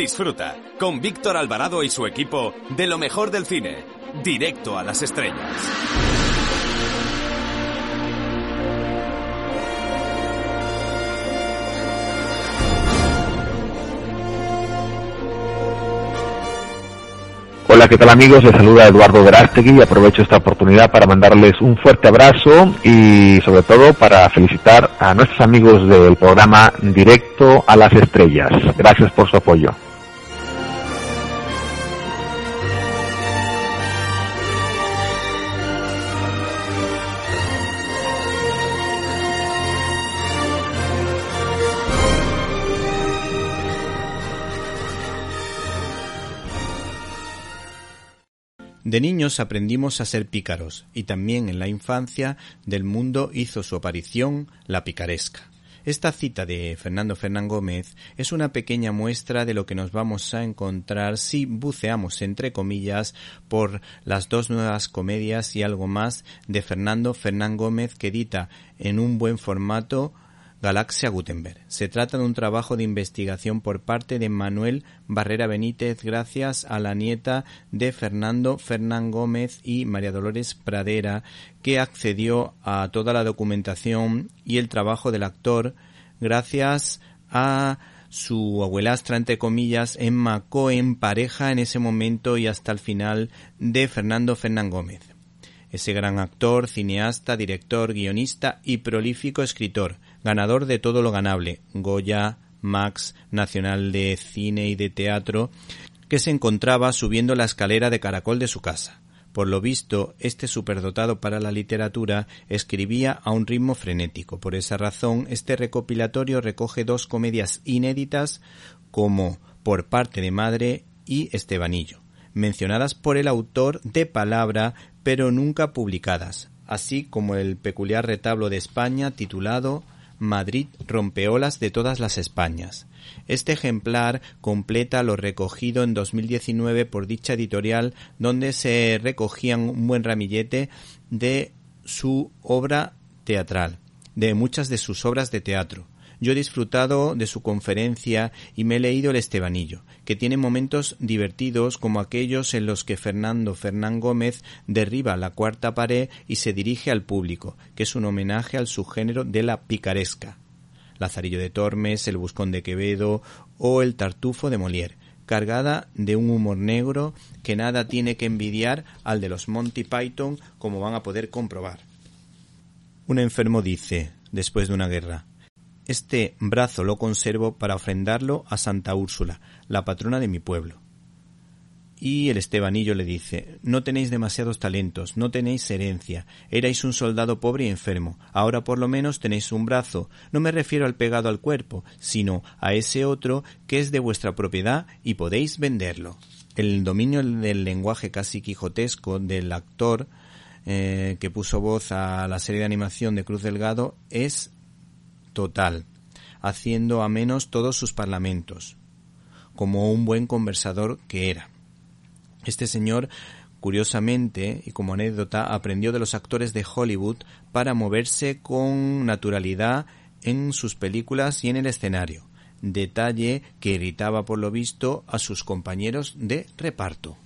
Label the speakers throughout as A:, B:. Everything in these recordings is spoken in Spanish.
A: Disfruta con Víctor Alvarado y su equipo de lo mejor del cine, directo a las estrellas.
B: Hola, ¿qué tal amigos? Les saluda Eduardo Verástegui y aprovecho esta oportunidad para mandarles un fuerte abrazo y sobre todo para felicitar a nuestros amigos del programa Directo a las Estrellas. Gracias por su apoyo.
C: De niños aprendimos a ser pícaros y también en la infancia del mundo hizo su aparición la picaresca. Esta cita de Fernando Fernán Gómez es una pequeña muestra de lo que nos vamos a encontrar si buceamos entre comillas por las dos nuevas comedias y algo más de Fernando Fernán Gómez que edita en un buen formato Galaxia Gutenberg. Se trata de un trabajo de investigación por parte de Manuel Barrera Benítez gracias a la nieta de Fernando Fernán Gómez y María Dolores Pradera que accedió a toda la documentación y el trabajo del actor gracias a su abuelastra, entre comillas, Emma Cohen, pareja en ese momento y hasta el final de Fernando Fernán Gómez. Ese gran actor, cineasta, director, guionista y prolífico escritor, ganador de todo lo ganable, Goya, Max, Nacional de Cine y de Teatro, que se encontraba subiendo la escalera de caracol de su casa. Por lo visto, este superdotado para la literatura escribía a un ritmo frenético. Por esa razón, este recopilatorio recoge dos comedias inéditas como Por parte de madre y Estebanillo, mencionadas por el autor de palabra pero nunca publicadas, así como el peculiar retablo de España titulado Madrid rompeolas de todas las Españas. Este ejemplar completa lo recogido en 2019 por dicha editorial, donde se recogían un buen ramillete de su obra teatral, de muchas de sus obras de teatro. Yo he disfrutado de su conferencia y me he leído el Estebanillo, que tiene momentos divertidos como aquellos en los que Fernando Fernán Gómez derriba la cuarta pared y se dirige al público, que es un homenaje al subgénero de la picaresca. Lazarillo de Tormes, El Buscón de Quevedo o El Tartufo de Molière, cargada de un humor negro que nada tiene que envidiar al de los Monty Python, como van a poder comprobar. Un enfermo dice, después de una guerra, este brazo lo conservo para ofrendarlo a Santa Úrsula, la patrona de mi pueblo. Y el Estebanillo le dice No tenéis demasiados talentos, no tenéis herencia, erais un soldado pobre y enfermo, ahora por lo menos tenéis un brazo. No me refiero al pegado al cuerpo, sino a ese otro que es de vuestra propiedad y podéis venderlo. El dominio del lenguaje casi quijotesco del actor eh, que puso voz a la serie de animación de Cruz Delgado es total, haciendo a menos todos sus parlamentos, como un buen conversador que era. Este señor, curiosamente, y como anécdota, aprendió de los actores de Hollywood para moverse con naturalidad en sus películas y en el escenario, detalle que irritaba por lo visto a sus compañeros de reparto.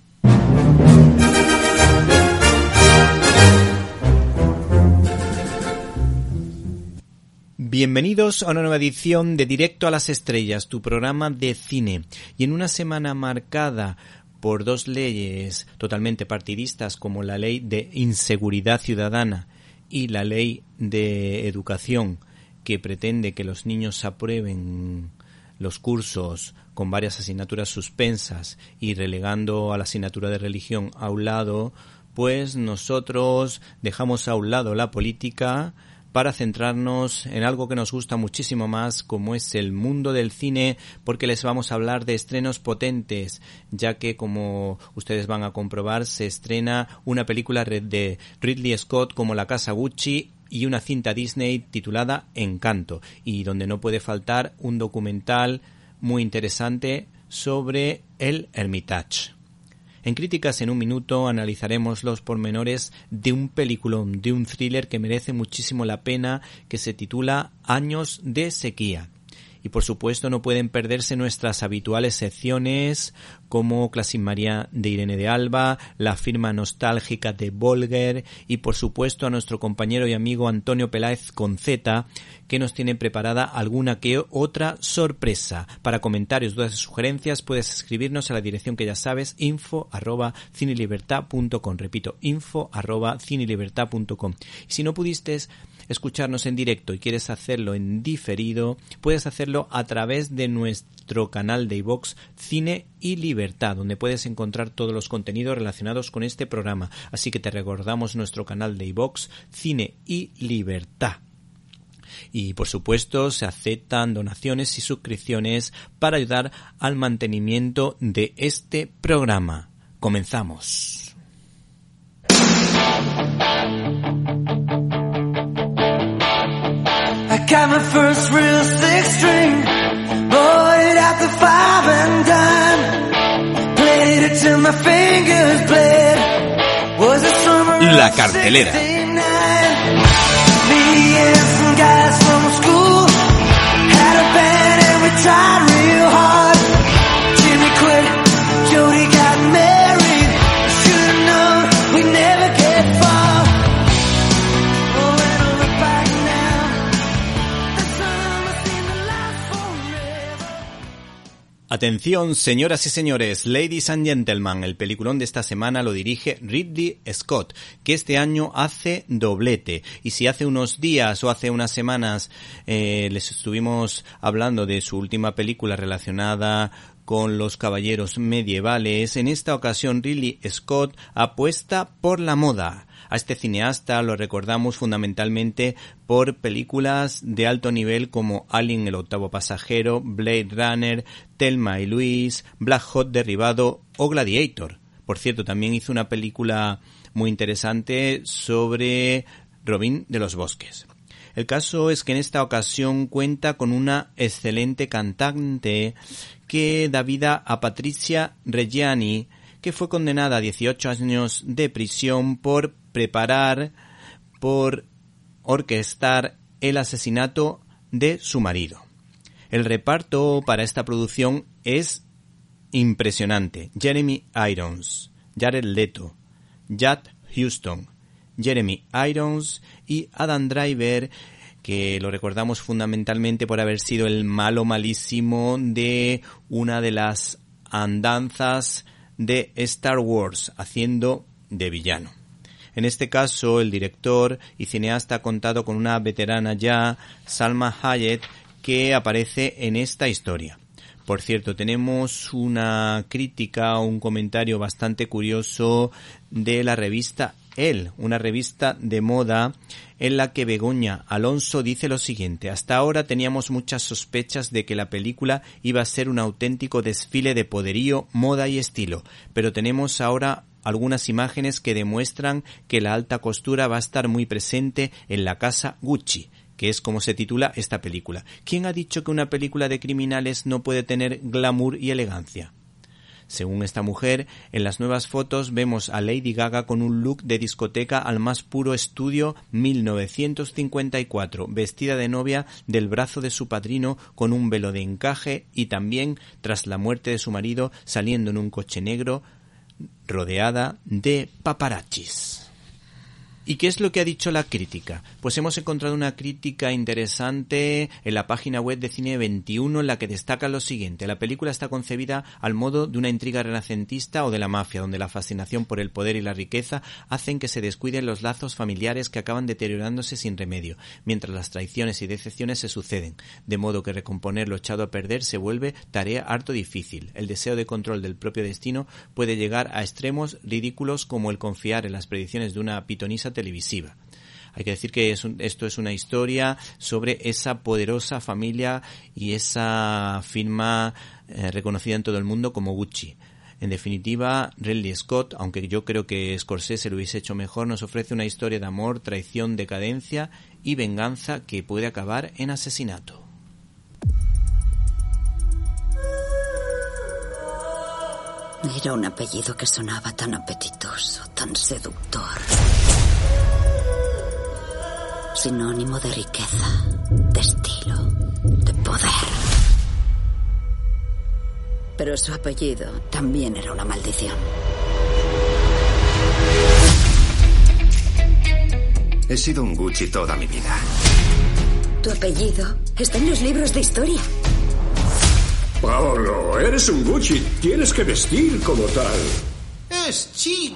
C: Bienvenidos a una nueva edición de Directo a las Estrellas, tu programa de cine. Y en una semana marcada por dos leyes totalmente partidistas como la ley de inseguridad ciudadana y la ley de educación que pretende que los niños aprueben los cursos con varias asignaturas suspensas y relegando a la asignatura de religión a un lado, pues nosotros dejamos a un lado la política, para centrarnos en algo que nos gusta muchísimo más, como es el mundo del cine, porque les vamos a hablar de estrenos potentes, ya que como ustedes van a comprobar, se estrena una película de Ridley Scott como La Casa Gucci y una cinta Disney titulada Encanto, y donde no puede faltar un documental muy interesante sobre el Hermitage. En Críticas en un Minuto analizaremos los pormenores de un peliculón, de un thriller que merece muchísimo la pena, que se titula Años de sequía. Y por supuesto no pueden perderse nuestras habituales secciones como María de Irene de Alba, la firma nostálgica de Volger y por supuesto a nuestro compañero y amigo Antonio Peláez con Z que nos tiene preparada alguna que otra sorpresa. Para comentarios, dudas y sugerencias puedes escribirnos a la dirección que ya sabes info arroba cinelibertad.com repito info arroba cinelibertad.com y si no pudiste escucharnos en directo y quieres hacerlo en diferido, puedes hacerlo a través de nuestro canal de iVox Cine y Libertad, donde puedes encontrar todos los contenidos relacionados con este programa. Así que te recordamos nuestro canal de iVox Cine y Libertad. Y por supuesto se aceptan donaciones y suscripciones para ayudar al mantenimiento de este programa. Comenzamos. Got my first real six string. Bought it at the five and dime. Played it till my fingers bled. Was a summer La cartelera. Me and some guys from school had a band and we tried real hard. Atención, señoras y señores, ladies and gentlemen, el peliculón de esta semana lo dirige Ridley Scott, que este año hace doblete. Y si hace unos días o hace unas semanas eh, les estuvimos hablando de su última película relacionada con los caballeros medievales, en esta ocasión Ridley Scott apuesta por la moda. A este cineasta lo recordamos fundamentalmente por películas de alto nivel como Alien el octavo pasajero, Blade Runner, Thelma y Louise, Black Hot derribado o Gladiator. Por cierto, también hizo una película muy interesante sobre Robin de los Bosques. El caso es que en esta ocasión cuenta con una excelente cantante que da vida a Patricia Reggiani, que fue condenada a 18 años de prisión por preparar, por orquestar el asesinato de su marido. El reparto para esta producción es impresionante. Jeremy Irons, Jared Leto, Judd Houston, Jeremy Irons y Adam Driver, que lo recordamos fundamentalmente por haber sido el malo malísimo de una de las andanzas de Star Wars, haciendo de villano. En este caso, el director y cineasta ha contado con una veterana ya, Salma Hayek, que aparece en esta historia. Por cierto, tenemos una crítica, un comentario bastante curioso de la revista El, una revista de moda en la que Begoña Alonso dice lo siguiente, hasta ahora teníamos muchas sospechas de que la película iba a ser un auténtico desfile de poderío, moda y estilo, pero tenemos ahora algunas imágenes que demuestran que la alta costura va a estar muy presente en la casa Gucci que es como se titula esta película. ¿Quién ha dicho que una película de criminales no puede tener glamour y elegancia? Según esta mujer, en las nuevas fotos vemos a Lady Gaga con un look de discoteca al más puro estudio 1954, vestida de novia del brazo de su padrino con un velo de encaje y también, tras la muerte de su marido, saliendo en un coche negro rodeada de paparachis. ¿Y qué es lo que ha dicho la crítica? Pues hemos encontrado una crítica interesante en la página web de Cine 21 en la que destaca lo siguiente. La película está concebida al modo de una intriga renacentista o de la mafia, donde la fascinación por el poder y la riqueza hacen que se descuiden los lazos familiares que acaban deteriorándose sin remedio, mientras las traiciones y decepciones se suceden, de modo que recomponer lo echado a perder se vuelve tarea harto difícil. El deseo de control del propio destino puede llegar a extremos ridículos como el confiar en las predicciones de una pitonisa televisiva. Hay que decir que esto es una historia sobre esa poderosa familia y esa firma eh, reconocida en todo el mundo como Gucci. En definitiva, Ridley Scott, aunque yo creo que Scorsese lo hubiese hecho mejor, nos ofrece una historia de amor, traición, decadencia y venganza que puede acabar en asesinato.
D: Era un apellido que sonaba tan apetitoso, tan seductor. Sinónimo de riqueza, de estilo, de poder. Pero su apellido también era una maldición.
E: He sido un Gucci toda mi vida.
D: Tu apellido está en los libros de historia.
F: Paolo, eres un Gucci. Tienes que vestir como tal.
G: Es chic.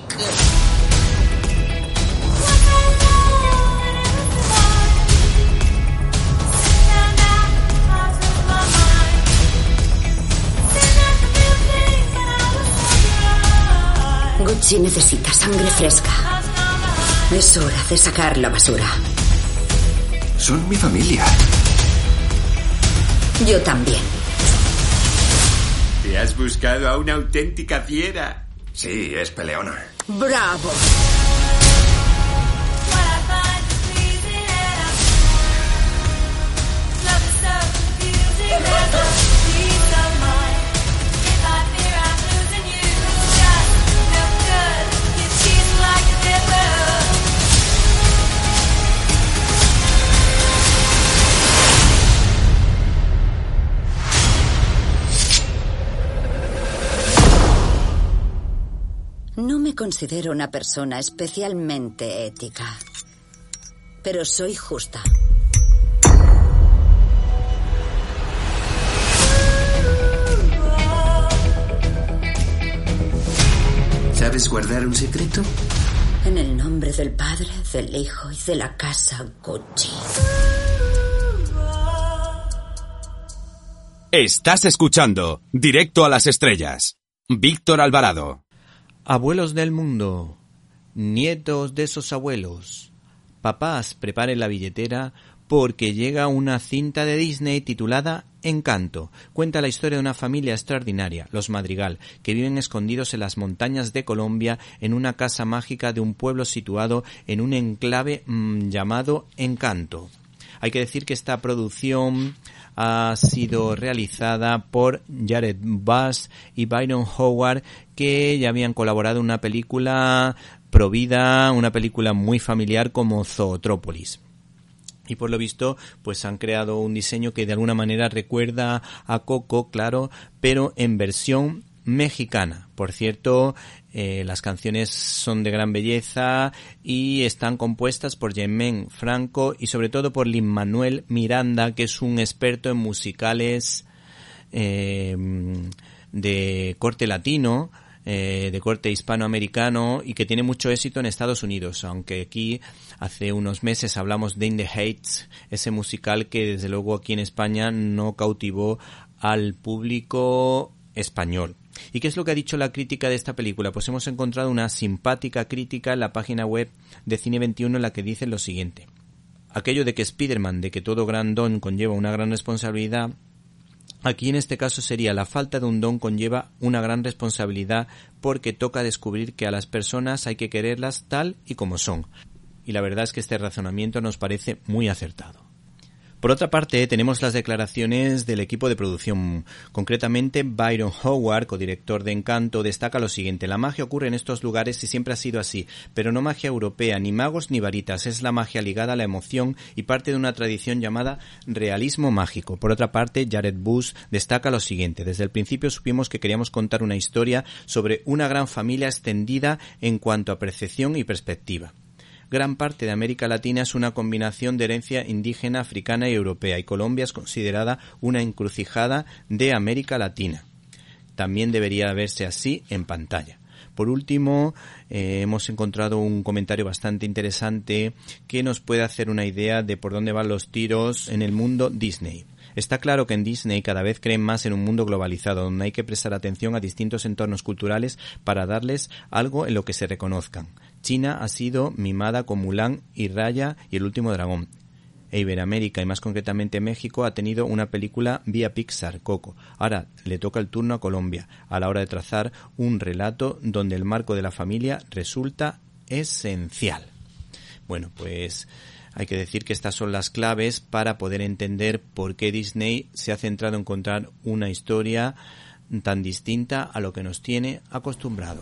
D: Gucci necesita sangre fresca. Es hora de sacar la basura.
E: Son mi familia.
D: Yo también.
E: Te has buscado a una auténtica fiera. Sí, es peleona.
D: ¡Bravo! Considero una persona especialmente ética, pero soy justa.
E: ¿Sabes guardar un secreto?
D: En el nombre del Padre, del Hijo y de la casa Gucci.
A: Estás escuchando Directo a las Estrellas. Víctor Alvarado.
C: Abuelos del mundo, nietos de esos abuelos, papás, preparen la billetera porque llega una cinta de Disney titulada Encanto. Cuenta la historia de una familia extraordinaria, los Madrigal, que viven escondidos en las montañas de Colombia en una casa mágica de un pueblo situado en un enclave mm, llamado Encanto. Hay que decir que esta producción ha sido realizada por Jared Bass y Byron Howard que ya habían colaborado en una película provida, una película muy familiar como Zootrópolis. Y por lo visto pues han creado un diseño que de alguna manera recuerda a Coco, claro, pero en versión mexicana. Por cierto, eh, las canciones son de gran belleza y están compuestas por Jemen Franco y sobre todo por Lin Manuel Miranda, que es un experto en musicales eh, de corte latino, eh, de corte hispanoamericano y que tiene mucho éxito en Estados Unidos, aunque aquí hace unos meses hablamos de In the Heights, ese musical que desde luego aquí en España no cautivó al público español. ¿Y qué es lo que ha dicho la crítica de esta película? Pues hemos encontrado una simpática crítica en la página web de Cine 21 en la que dice lo siguiente. Aquello de que Spider-Man, de que todo gran don conlleva una gran responsabilidad, Aquí en este caso sería la falta de un don conlleva una gran responsabilidad porque toca descubrir que a las personas hay que quererlas tal y como son. Y la verdad es que este razonamiento nos parece muy acertado. Por otra parte, tenemos las declaraciones del equipo de producción. Concretamente, Byron Howard, codirector de Encanto, destaca lo siguiente. La magia ocurre en estos lugares y siempre ha sido así, pero no magia europea, ni magos ni varitas. Es la magia ligada a la emoción y parte de una tradición llamada realismo mágico. Por otra parte, Jared Bush destaca lo siguiente. Desde el principio supimos que queríamos contar una historia sobre una gran familia extendida en cuanto a percepción y perspectiva gran parte de América Latina es una combinación de herencia indígena, africana y europea, y Colombia es considerada una encrucijada de América Latina. También debería verse así en pantalla. Por último, eh, hemos encontrado un comentario bastante interesante que nos puede hacer una idea de por dónde van los tiros en el mundo Disney. Está claro que en Disney cada vez creen más en un mundo globalizado, donde hay que prestar atención a distintos entornos culturales para darles algo en lo que se reconozcan. China ha sido mimada con Mulan y Raya y El último dragón. E Iberoamérica y más concretamente México ha tenido una película vía Pixar, Coco. Ahora le toca el turno a Colombia a la hora de trazar un relato donde el marco de la familia resulta esencial. Bueno, pues hay que decir que estas son las claves para poder entender por qué Disney se ha centrado en encontrar una historia tan distinta a lo que nos tiene acostumbrado.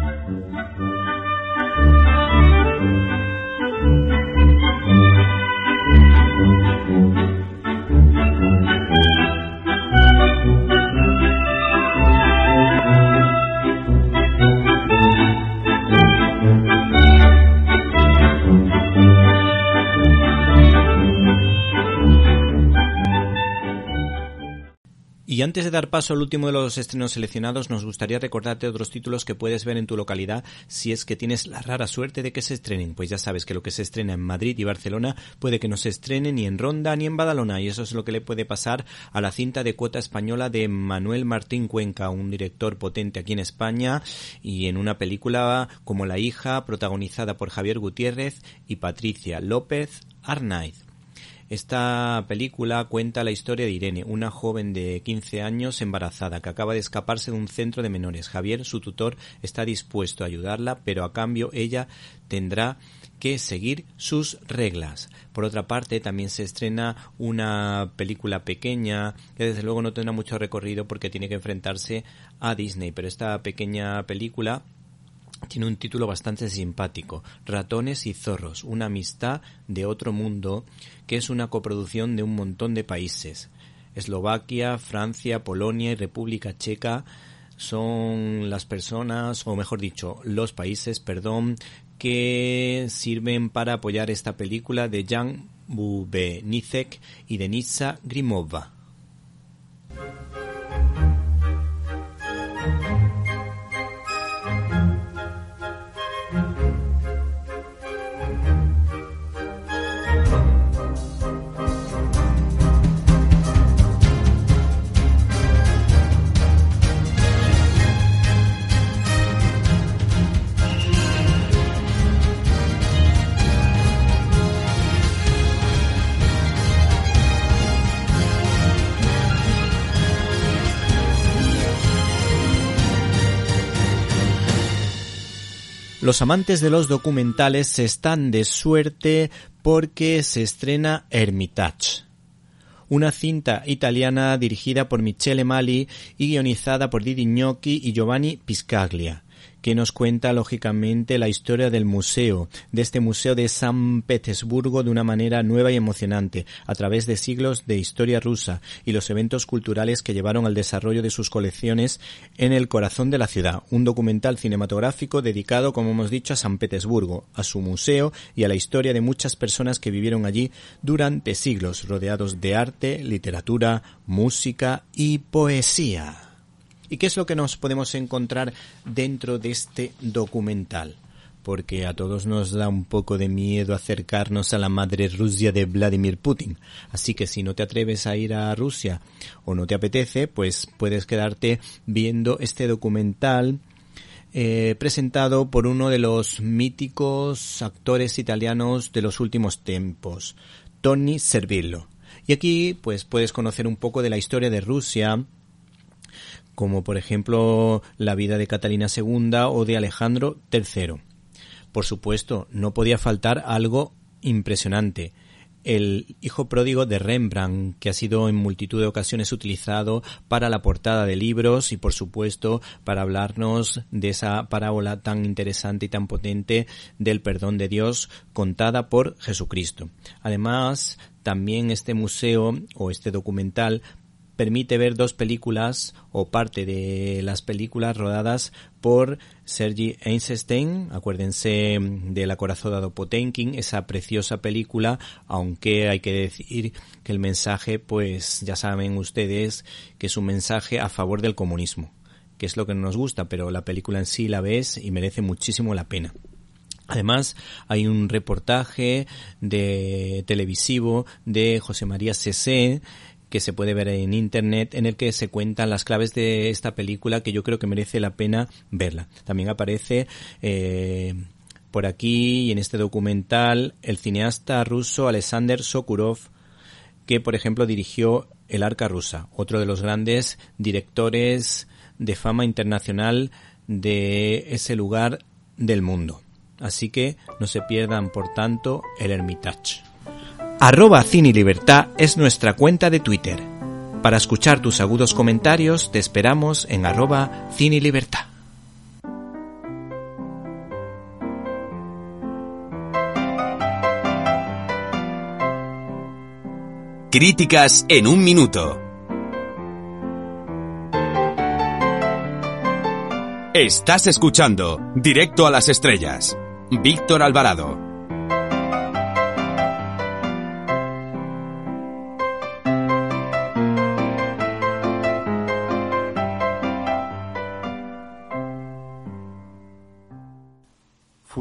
C: Y antes de dar paso al último de los estrenos seleccionados, nos gustaría recordarte otros títulos que puedes ver en tu localidad si es que tienes la rara suerte de que se estrenen. Pues ya sabes que lo que se estrena en Madrid y Barcelona puede que no se estrene ni en Ronda ni en Badalona y eso es lo que le puede pasar a la cinta de cuota española de Manuel Martín Cuenca, un director potente aquí en España y en una película como La hija, protagonizada por Javier Gutiérrez y Patricia López Arnaiz. Esta película cuenta la historia de Irene, una joven de 15 años embarazada que acaba de escaparse de un centro de menores. Javier, su tutor, está dispuesto a ayudarla, pero a cambio ella tendrá que seguir sus reglas. Por otra parte, también se estrena una película pequeña que desde luego no tendrá mucho recorrido porque tiene que enfrentarse a Disney, pero esta pequeña película tiene un título bastante simpático, Ratones y Zorros, una amistad de otro mundo, que es una coproducción de un montón de países. Eslovaquia, Francia, Polonia y República Checa son las personas, o mejor dicho, los países, perdón, que sirven para apoyar esta película de Jan Bubenicek y Denisa Grimova. Los amantes de los documentales están de suerte porque se estrena Hermitage, una cinta italiana dirigida por Michele Mali y guionizada por Didi Gnocchi y Giovanni Piscaglia que nos cuenta lógicamente la historia del museo, de este museo de San Petersburgo de una manera nueva y emocionante, a través de siglos de historia rusa y los eventos culturales que llevaron al desarrollo de sus colecciones en el corazón de la ciudad. Un documental cinematográfico dedicado, como hemos dicho, a San Petersburgo, a su museo y a la historia de muchas personas que vivieron allí durante siglos, rodeados de arte, literatura, música y poesía. ¿Y qué es lo que nos podemos encontrar dentro de este documental? porque a todos nos da un poco de miedo acercarnos a la madre Rusia de Vladimir Putin. Así que si no te atreves a ir a Rusia o no te apetece, pues puedes quedarte viendo este documental eh, presentado por uno de los míticos actores italianos de los últimos tiempos, Tony Servillo. Y aquí pues puedes conocer un poco de la historia de Rusia, como por ejemplo la vida de Catalina II o de Alejandro III. Por supuesto, no podía faltar algo impresionante,
H: el hijo pródigo de Rembrandt, que ha sido en multitud de ocasiones utilizado para la portada de libros y, por supuesto, para hablarnos de esa parábola tan interesante y tan potente del perdón de Dios contada por Jesucristo. Además, también este museo o este documental permite ver dos películas o parte de las películas rodadas por Sergi Einstein, acuérdense de La acorazada Potemkin, esa preciosa película, aunque hay que decir que el mensaje, pues ya saben ustedes que es un mensaje a favor del comunismo, que es lo que no nos gusta, pero la película en sí la ves y merece muchísimo la pena. Además, hay un reportaje de televisivo de José María Cessé que se puede ver en internet en el que se cuentan las claves de esta película que yo creo que merece la pena verla. También aparece eh, por aquí y en este documental el cineasta ruso Alexander Sokurov que por ejemplo dirigió El Arca Rusa, otro de los grandes directores de fama internacional de ese lugar del mundo. Así que no se pierdan por tanto el Hermitage. Arroba Cine Libertad es nuestra cuenta de Twitter. Para escuchar tus agudos comentarios te esperamos en arroba Cine Libertad.
A: Críticas en un minuto. Estás escuchando Directo a las Estrellas. Víctor Alvarado.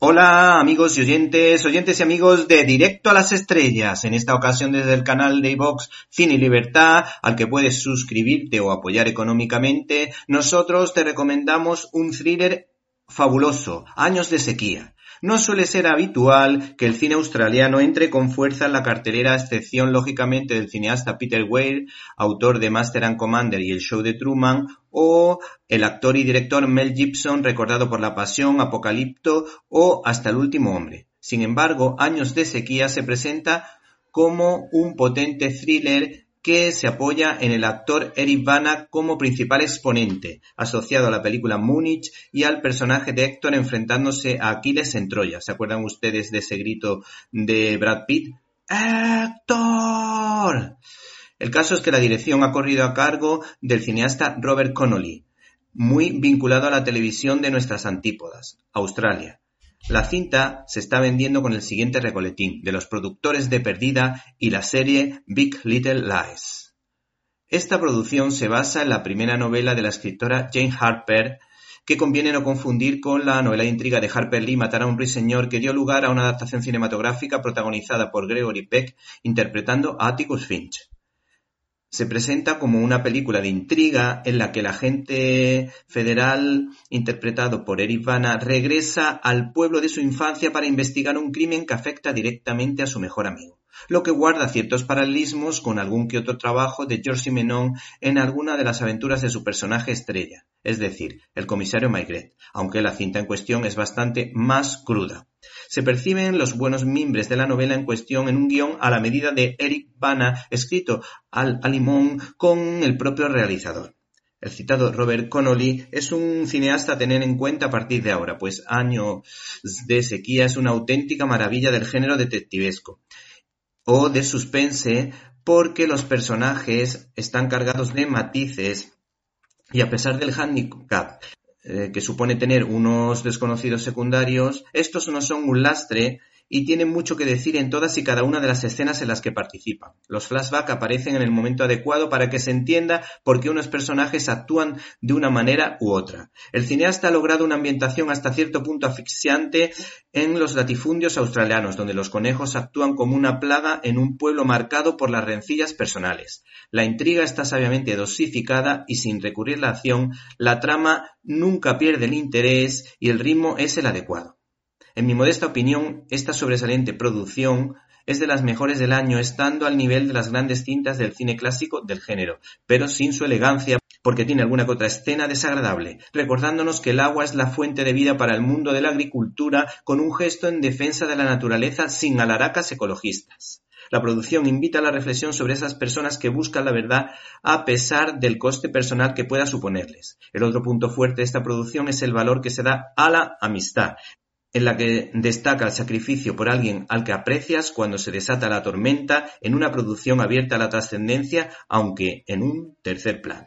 C: Hola amigos y oyentes, oyentes y amigos de Directo a las Estrellas, en esta ocasión desde el canal de iVox Cine y Libertad, al que puedes suscribirte o apoyar económicamente, nosotros te recomendamos un thriller fabuloso, Años de Sequía. No suele ser habitual que el cine australiano entre con fuerza en la cartelera, a excepción lógicamente del cineasta Peter Weir, autor de Master and Commander y el show de Truman, o el actor y director Mel Gibson, recordado por La Pasión, Apocalipto o Hasta el último hombre. Sin embargo, Años de sequía se presenta como un potente thriller que se apoya en el actor Eric Bana como principal exponente, asociado a la película Múnich y al personaje de Héctor enfrentándose a Aquiles en Troya. ¿Se acuerdan ustedes de ese grito de Brad Pitt? ¡Héctor! El caso es que la dirección ha corrido a cargo del cineasta Robert Connolly, muy vinculado a la televisión de nuestras antípodas, Australia. La cinta se está vendiendo con el siguiente recoletín, de los productores de Perdida y la serie Big Little Lies. Esta producción se basa en la primera novela de la escritora Jane Harper, que conviene no confundir con la novela de intriga de Harper Lee Matar a un ruiseñor, que dio lugar a una adaptación cinematográfica protagonizada por Gregory Peck interpretando a Atticus Finch. Se presenta como una película de intriga en la que el agente federal, interpretado por Eric Bana, regresa al pueblo de su infancia para investigar un crimen que afecta directamente a su mejor amigo, lo que guarda ciertos paralelismos con algún que otro trabajo de George Simenon en alguna de las aventuras de su personaje estrella, es decir, el comisario Maigret, aunque la cinta en cuestión es bastante más cruda. Se perciben los buenos mimbres de la novela en cuestión en un guion a la medida de Eric Bana, escrito al limón con el propio realizador. El citado Robert Connolly es un cineasta a tener en cuenta a partir de ahora, pues Año de Sequía es una auténtica maravilla del género detectivesco o de suspense porque los personajes están cargados de matices y a pesar del handicap eh, que supone tener unos desconocidos secundarios, estos no son un lastre y tienen mucho que decir en todas y cada una de las escenas en las que participan. Los flashbacks aparecen en el momento adecuado para que se entienda por qué unos personajes actúan de una manera u otra. El cineasta ha logrado una ambientación hasta cierto punto asfixiante en los latifundios australianos, donde los conejos actúan como una plaga en un pueblo marcado por las rencillas personales. La intriga está sabiamente dosificada y sin recurrir a la acción, la trama nunca pierde el interés y el ritmo es el adecuado. En mi modesta opinión, esta sobresaliente producción es de las mejores del año, estando al nivel de las grandes cintas del cine clásico del género, pero sin su elegancia, porque tiene alguna que otra escena desagradable, recordándonos que el agua es la fuente de vida para el mundo de la agricultura, con un gesto en defensa de la naturaleza sin alaracas ecologistas. La producción invita a la reflexión sobre esas personas que buscan la verdad a pesar del coste personal que pueda suponerles. El otro punto fuerte de esta producción es el valor que se da a la amistad, en la que destaca el sacrificio por alguien al que aprecias cuando se desata la tormenta en una producción abierta a la trascendencia, aunque en un tercer plano.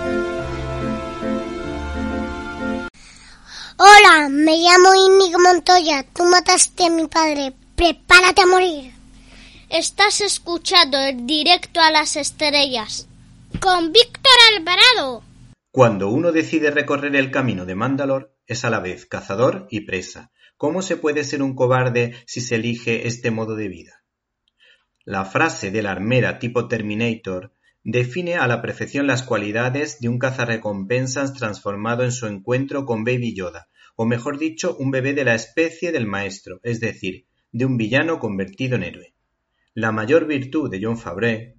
I: Hola, me llamo Inigo Montoya. Tú mataste a mi padre. Prepárate a morir.
J: Estás escuchando el directo a las estrellas con Víctor Alvarado.
C: Cuando uno decide recorrer el camino de Mandalor, es a la vez cazador y presa. ¿Cómo se puede ser un cobarde si se elige este modo de vida? La frase de la armera tipo Terminator define a la perfección las cualidades de un cazarrecompensas transformado en su encuentro con Baby Yoda, o mejor dicho, un bebé de la especie del maestro, es decir, de un villano convertido en héroe. La mayor virtud de John Favreau,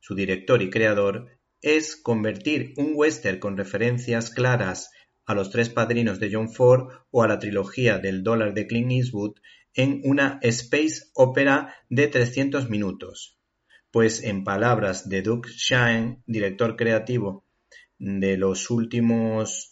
C: su director y creador, es convertir un western con referencias claras a los tres padrinos de John Ford o a la trilogía del dólar de Clint Eastwood en una space opera de 300 minutos, pues en palabras de Doug Shine, director creativo de los últimos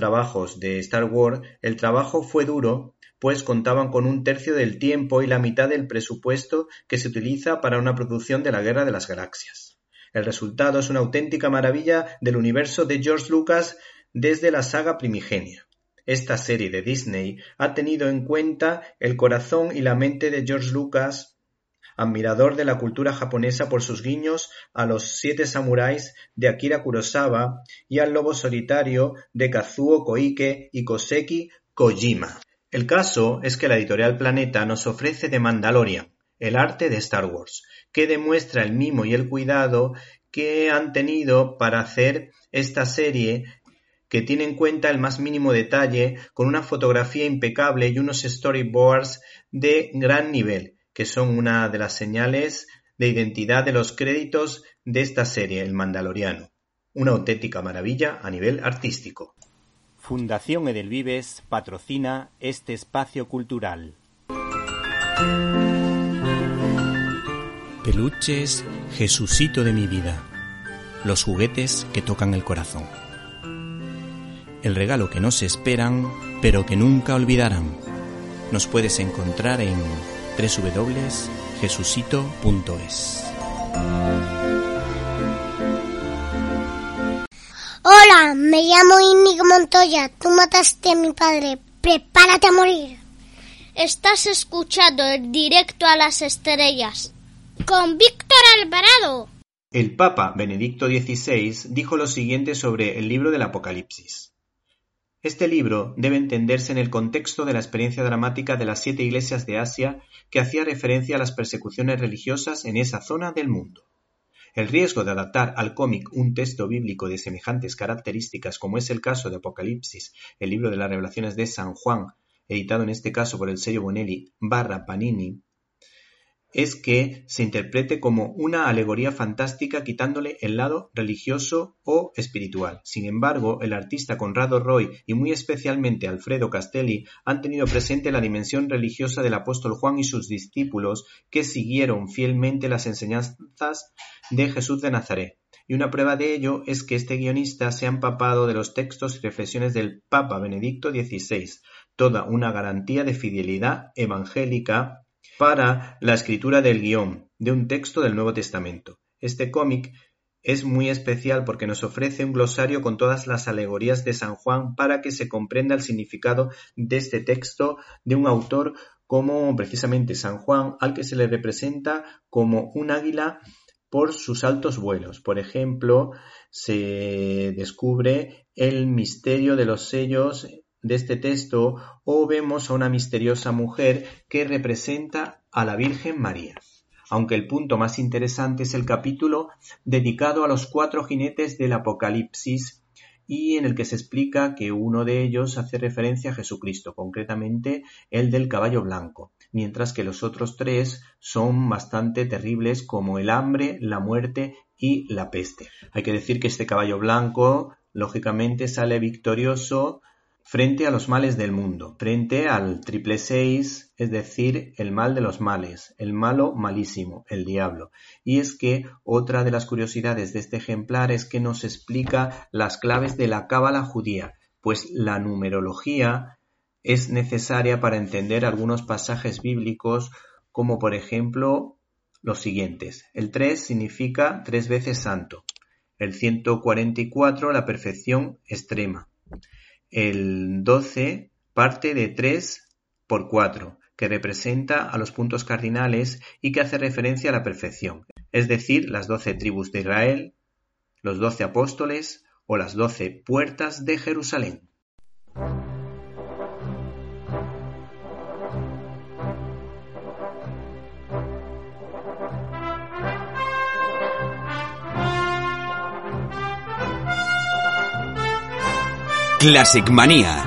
C: trabajos de Star Wars, el trabajo fue duro, pues contaban con un tercio del tiempo y la mitad del presupuesto que se utiliza para una producción de la Guerra de las Galaxias. El resultado es una auténtica maravilla del universo de George Lucas desde la saga primigenia. Esta serie de Disney ha tenido en cuenta el corazón y la mente de George Lucas admirador de la cultura japonesa por sus guiños a Los siete samuráis de Akira Kurosawa y al Lobo solitario de Kazuo Koike y Koseki Kojima. El caso es que la editorial Planeta nos ofrece The Mandalorian, el arte de Star Wars, que demuestra el mimo y el cuidado que han tenido para hacer esta serie que tiene en cuenta el más mínimo detalle, con una fotografía impecable y unos storyboards de gran nivel, que son una de las señales de identidad de los créditos de esta serie, El Mandaloriano. Una auténtica maravilla a nivel artístico.
K: Fundación Edelvives patrocina este espacio cultural. Peluches, Jesucito de mi vida. Los juguetes que tocan el corazón. El regalo que no se esperan, pero que nunca olvidarán. Nos puedes encontrar en www.jesucito.es.
I: Hola, me llamo Inigo Montoya. Tú mataste a mi padre. Prepárate a morir.
J: Estás escuchando el directo a las estrellas con Víctor Alvarado.
C: El Papa Benedicto XVI dijo lo siguiente sobre el libro del Apocalipsis. Este libro debe entenderse en el contexto de la experiencia dramática de las siete iglesias de Asia que hacía referencia a las persecuciones religiosas en esa zona del mundo. El riesgo de adaptar al cómic un texto bíblico de semejantes características, como es el caso de Apocalipsis, el libro de las revelaciones de San Juan, editado en este caso por el sello Bonelli barra Panini, es que se interprete como una alegoría fantástica quitándole el lado religioso o espiritual. Sin embargo, el artista Conrado Roy y muy especialmente Alfredo Castelli han tenido presente la dimensión religiosa del apóstol Juan y sus discípulos que siguieron fielmente las enseñanzas de Jesús de Nazaret. Y una prueba de ello es que este guionista se ha empapado de los textos y reflexiones del Papa Benedicto XVI, toda una garantía de fidelidad evangélica para la escritura del guion de un texto del Nuevo Testamento. Este cómic es muy especial porque nos ofrece un glosario con todas las alegorías de San Juan para que se comprenda el significado de este texto de un autor como precisamente San Juan, al que se le representa como un águila por sus altos vuelos. Por ejemplo, se descubre el misterio de los sellos de este texto o vemos a una misteriosa mujer que representa a la Virgen María. Aunque el punto más interesante es el capítulo dedicado a los cuatro jinetes del Apocalipsis y en el que se explica que uno de ellos hace referencia a Jesucristo, concretamente el del caballo blanco, mientras que los otros tres son bastante terribles como el hambre, la muerte y la peste. Hay que decir que este caballo blanco lógicamente sale victorioso frente a los males del mundo, frente al triple seis, es decir, el mal de los males, el malo malísimo, el diablo. Y es que otra de las curiosidades de este ejemplar es que nos explica las claves de la cábala judía, pues la numerología es necesaria para entender algunos pasajes bíblicos, como por ejemplo los siguientes. El 3 significa tres veces santo, el 144 la perfección extrema, el doce parte de tres por cuatro, que representa a los puntos cardinales y que hace referencia a la perfección, es decir, las doce tribus de Israel, los doce apóstoles o las doce puertas de Jerusalén.
A: Classic Manía.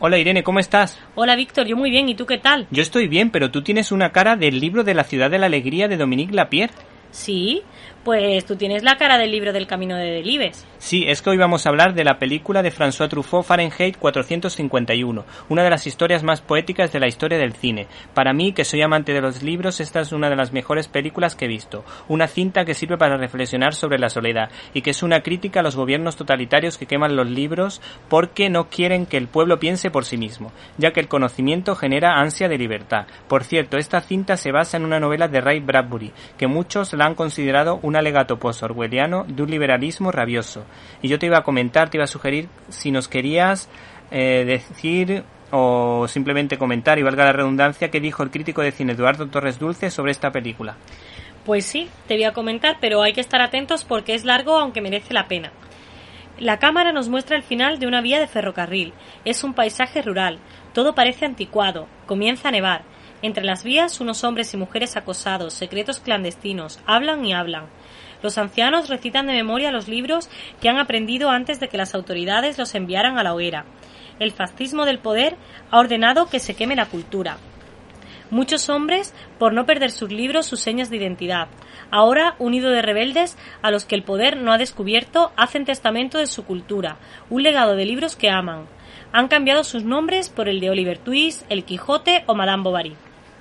L: Hola Irene, ¿cómo estás?
M: Hola Víctor, yo muy bien, ¿y tú qué tal?
L: Yo estoy bien, pero tú tienes una cara del libro de la ciudad de la alegría de Dominique Lapierre.
M: Sí, pues tú tienes la cara del libro del camino de Delibes.
L: Sí, es que hoy vamos a hablar de la película de François Truffaut Fahrenheit 451, una de las historias más poéticas de la historia del cine. Para mí, que soy amante de los libros, esta es una de las mejores películas que he visto. Una cinta que sirve para reflexionar sobre la soledad y que es una crítica a los gobiernos totalitarios que queman los libros porque no quieren que el pueblo piense por sí mismo, ya que el conocimiento genera ansia de libertad. Por cierto, esta cinta se basa en una novela de Ray Bradbury, que muchos han considerado un alegato post-orwelliano de un liberalismo rabioso. Y yo te iba a comentar, te iba a sugerir si nos querías eh, decir o simplemente comentar, y valga la redundancia, qué dijo el crítico de cine Eduardo Torres Dulce sobre esta película.
M: Pues sí, te voy a comentar, pero hay que estar atentos porque es largo aunque merece la pena. La cámara nos muestra el final de una vía de ferrocarril. Es un paisaje rural. Todo parece anticuado. Comienza a nevar. Entre las vías, unos hombres y mujeres acosados, secretos clandestinos, hablan y hablan. Los ancianos recitan de memoria los libros que han aprendido antes de que las autoridades los enviaran a la hoguera. El fascismo del poder ha ordenado que se queme la cultura. Muchos hombres, por no perder sus libros, sus señas de identidad. Ahora, unido de rebeldes a los que el poder no ha descubierto, hacen testamento de su cultura, un legado de libros que aman. Han cambiado sus nombres por el de Oliver Twist, El Quijote o Madame Bovary.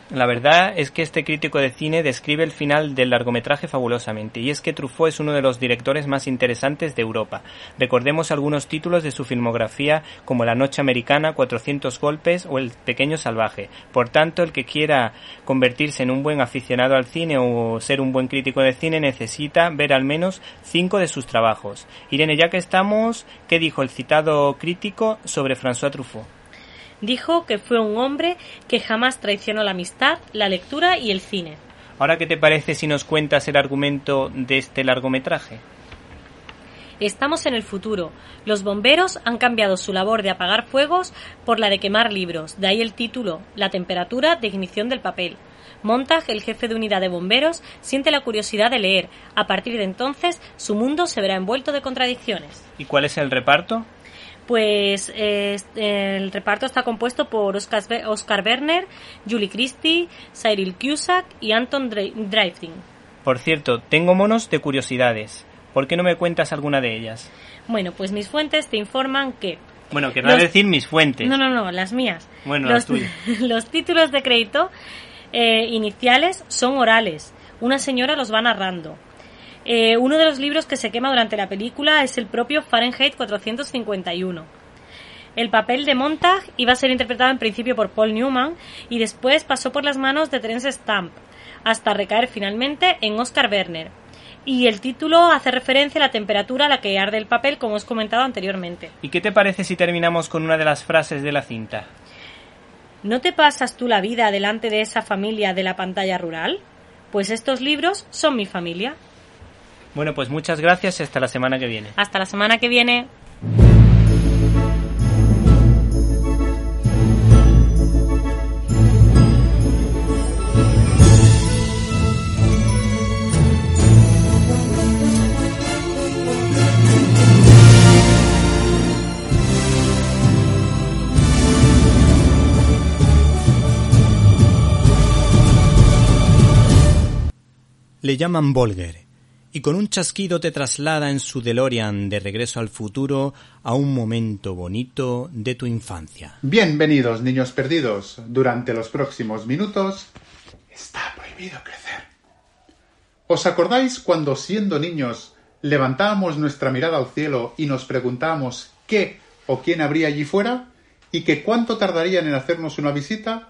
L: La verdad es que este crítico de cine describe el final del largometraje fabulosamente, y es que Truffaut es uno de los directores más interesantes de Europa. Recordemos algunos títulos de su filmografía como La Noche Americana, 400 golpes o El Pequeño Salvaje. Por tanto, el que quiera convertirse en un buen aficionado al cine o ser un buen crítico de cine necesita ver al menos cinco de sus trabajos. Irene, ya que estamos, ¿qué dijo el citado crítico sobre François Truffaut?
M: Dijo que fue un hombre que jamás traicionó la amistad, la lectura y el cine.
N: Ahora, ¿qué te parece si nos cuentas el argumento de este largometraje?
M: Estamos en el futuro. Los bomberos han cambiado su labor de apagar fuegos por la de quemar libros, de ahí el título, la temperatura de ignición del papel. Montag, el jefe de unidad de bomberos, siente la curiosidad de leer. A partir de entonces, su mundo se verá envuelto de contradicciones.
N: ¿Y cuál es el reparto?
M: Pues eh, el reparto está compuesto por Oscar, Oscar Werner, Julie Christie, Cyril Cusack y Anton Driving.
N: Por cierto, tengo monos de curiosidades. ¿Por qué no me cuentas alguna de ellas?
M: Bueno, pues mis fuentes te informan que
N: bueno, querrás decir mis fuentes.
M: No, no, no, las mías.
N: Bueno,
M: los,
N: las tuyas.
M: los títulos de crédito eh, iniciales son orales. Una señora los va narrando. Eh, uno de los libros que se quema durante la película es el propio Fahrenheit 451. El papel de Montag iba a ser interpretado en principio por Paul Newman y después pasó por las manos de Terence Stamp, hasta recaer finalmente en Oscar Werner. Y el título hace referencia a la temperatura a la que arde el papel, como os comentado anteriormente.
N: ¿Y qué te parece si terminamos con una de las frases de la cinta?
M: ¿No te pasas tú la vida delante de esa familia de la pantalla rural? Pues estos libros son mi familia.
N: Bueno, pues muchas gracias y hasta la semana que viene.
M: Hasta la semana que viene.
C: Le llaman Volger y con un chasquido te traslada en su DeLorean de regreso al futuro a un momento bonito de tu infancia.
O: Bienvenidos, niños perdidos. Durante los próximos minutos está prohibido crecer. ¿Os acordáis cuando siendo niños levantábamos nuestra mirada al cielo y nos preguntábamos qué o quién habría allí fuera? ¿Y que cuánto tardarían en hacernos una visita?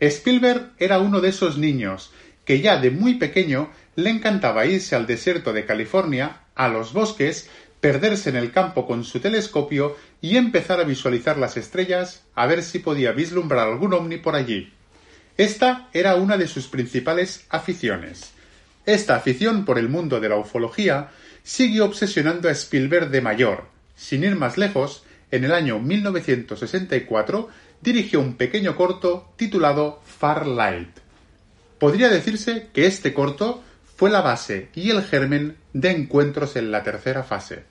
O: Spielberg era uno de esos niños que ya de muy pequeño le encantaba irse al desierto de California, a los bosques, perderse en el campo con su telescopio y empezar a visualizar las estrellas a ver si podía vislumbrar algún ovni por allí. Esta era una de sus principales aficiones. Esta afición por el mundo de la ufología siguió obsesionando a Spielberg de mayor. Sin ir más lejos, en el año 1964 dirigió un pequeño corto titulado Far Light. Podría decirse que este corto fue la base y el germen de encuentros en la tercera fase.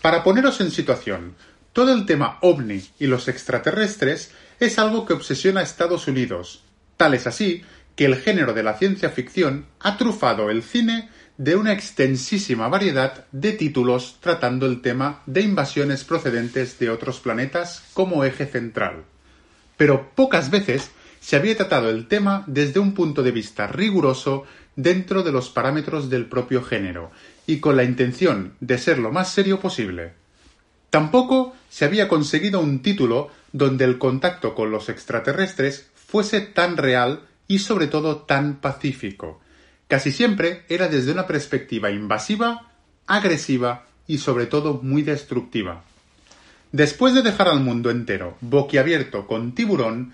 O: Para poneros en situación, todo el tema ovni y los extraterrestres es algo que obsesiona a Estados Unidos. Tal es así que el género de la ciencia ficción ha trufado el cine de una extensísima variedad de títulos tratando el tema de invasiones procedentes de otros planetas como eje central. Pero pocas veces se había tratado el tema desde un punto de vista riguroso dentro de los parámetros del propio género y con la intención de ser lo más serio posible. Tampoco se había conseguido un título donde el contacto con los extraterrestres fuese tan real y sobre todo tan pacífico. Casi siempre era desde una perspectiva invasiva, agresiva y sobre todo muy destructiva. Después de dejar al mundo entero boquiabierto con tiburón,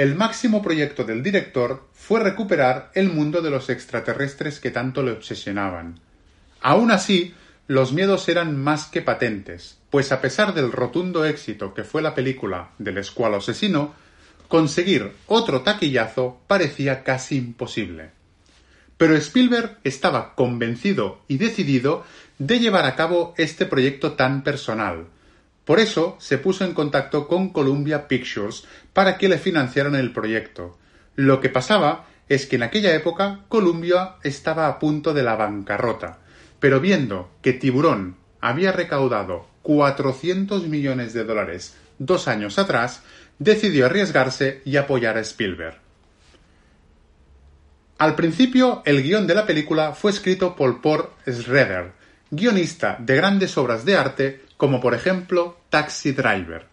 O: El máximo proyecto del director fue recuperar el mundo de los extraterrestres que tanto le obsesionaban. Aún así, los miedos eran más que patentes, pues a pesar del rotundo éxito que fue la película del escualo asesino, conseguir otro taquillazo parecía casi imposible. Pero Spielberg estaba convencido y decidido de llevar a cabo este proyecto tan personal, por eso se puso en contacto con Columbia Pictures para que le financiaran el proyecto. Lo que pasaba es que en aquella época Columbia estaba a punto de la bancarrota, pero viendo que Tiburón había recaudado 400 millones de dólares dos años atrás, decidió arriesgarse y apoyar a Spielberg. Al principio, el guion de la película fue escrito por Paul Schrader, guionista de grandes obras de arte como por ejemplo Taxi Driver.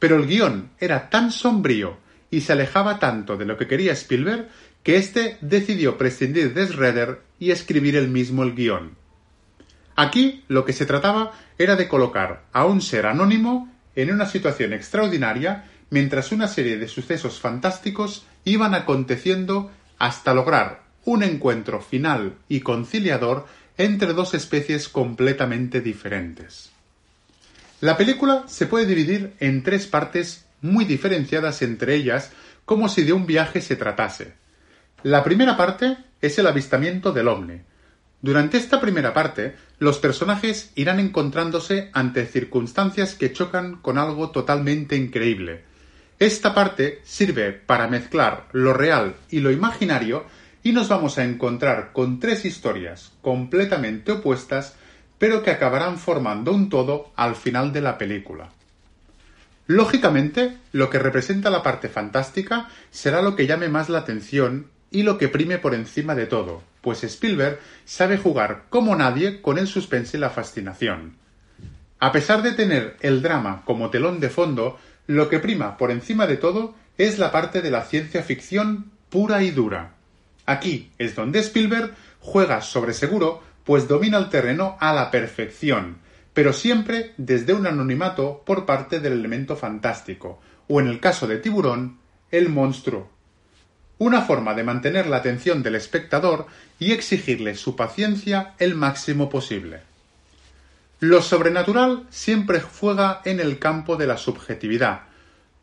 O: Pero el guion era tan sombrío y se alejaba tanto de lo que quería Spielberg que éste decidió prescindir de Schroeder y escribir él mismo el guion. Aquí lo que se trataba era de colocar a un ser anónimo en una situación extraordinaria mientras una serie de sucesos fantásticos iban aconteciendo hasta lograr un encuentro final y conciliador entre dos especies completamente diferentes. La película se puede dividir en tres partes muy diferenciadas entre ellas como si de un viaje se tratase. La primera parte es el avistamiento del ovni. Durante esta primera parte, los personajes irán encontrándose ante circunstancias que chocan con algo totalmente increíble. Esta parte sirve para mezclar lo real y lo imaginario y nos vamos a encontrar con tres historias completamente opuestas pero que acabarán formando un todo al final de la película. Lógicamente, lo que representa la parte fantástica será lo que llame más la atención y lo que prime por encima de todo, pues Spielberg sabe jugar como nadie con el suspense y la fascinación. A pesar de tener el drama como telón de fondo, lo que prima por encima de todo es la parte de la ciencia ficción pura y dura. Aquí es donde Spielberg juega sobre seguro pues domina el terreno a la perfección, pero siempre desde un anonimato por parte del elemento fantástico, o en el caso de Tiburón, el monstruo. Una forma de mantener la atención del espectador y exigirle su paciencia el máximo posible. Lo sobrenatural siempre juega en el campo de la subjetividad.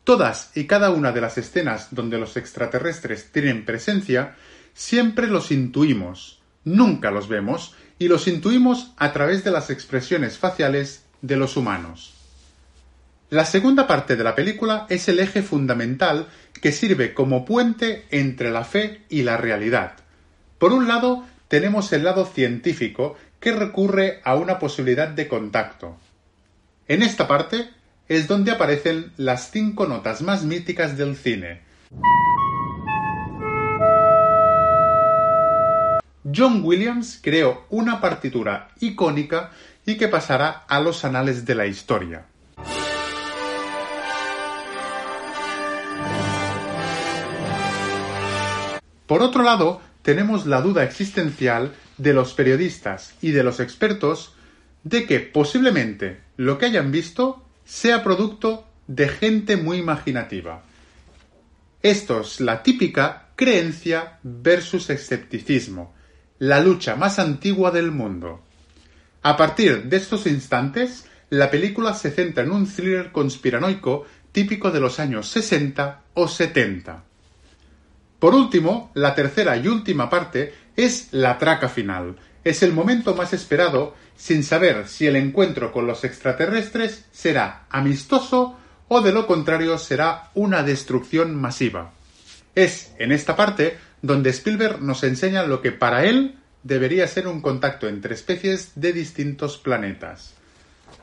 O: Todas y cada una de las escenas donde los extraterrestres tienen presencia, siempre los intuimos, nunca los vemos y los intuimos a través de las expresiones faciales de los humanos. La segunda parte de la película es el eje fundamental que sirve como puente entre la fe y la realidad. Por un lado, tenemos el lado científico que recurre a una posibilidad de contacto. En esta parte es donde aparecen las cinco notas más míticas del cine. John Williams creó una partitura icónica y que pasará a los anales de la historia. Por otro lado, tenemos la duda existencial de los periodistas y de los expertos de que posiblemente lo que hayan visto sea producto de gente muy imaginativa. Esto es la típica creencia versus escepticismo, la lucha más antigua del mundo. A partir de estos instantes, la película se centra en un thriller conspiranoico típico de los años 60 o 70. Por último, la tercera y última parte es la traca final. Es el momento más esperado sin saber si el encuentro con los extraterrestres será amistoso o de lo contrario será una destrucción masiva. Es en esta parte donde Spielberg nos enseña lo que para él debería ser un contacto entre especies de distintos planetas.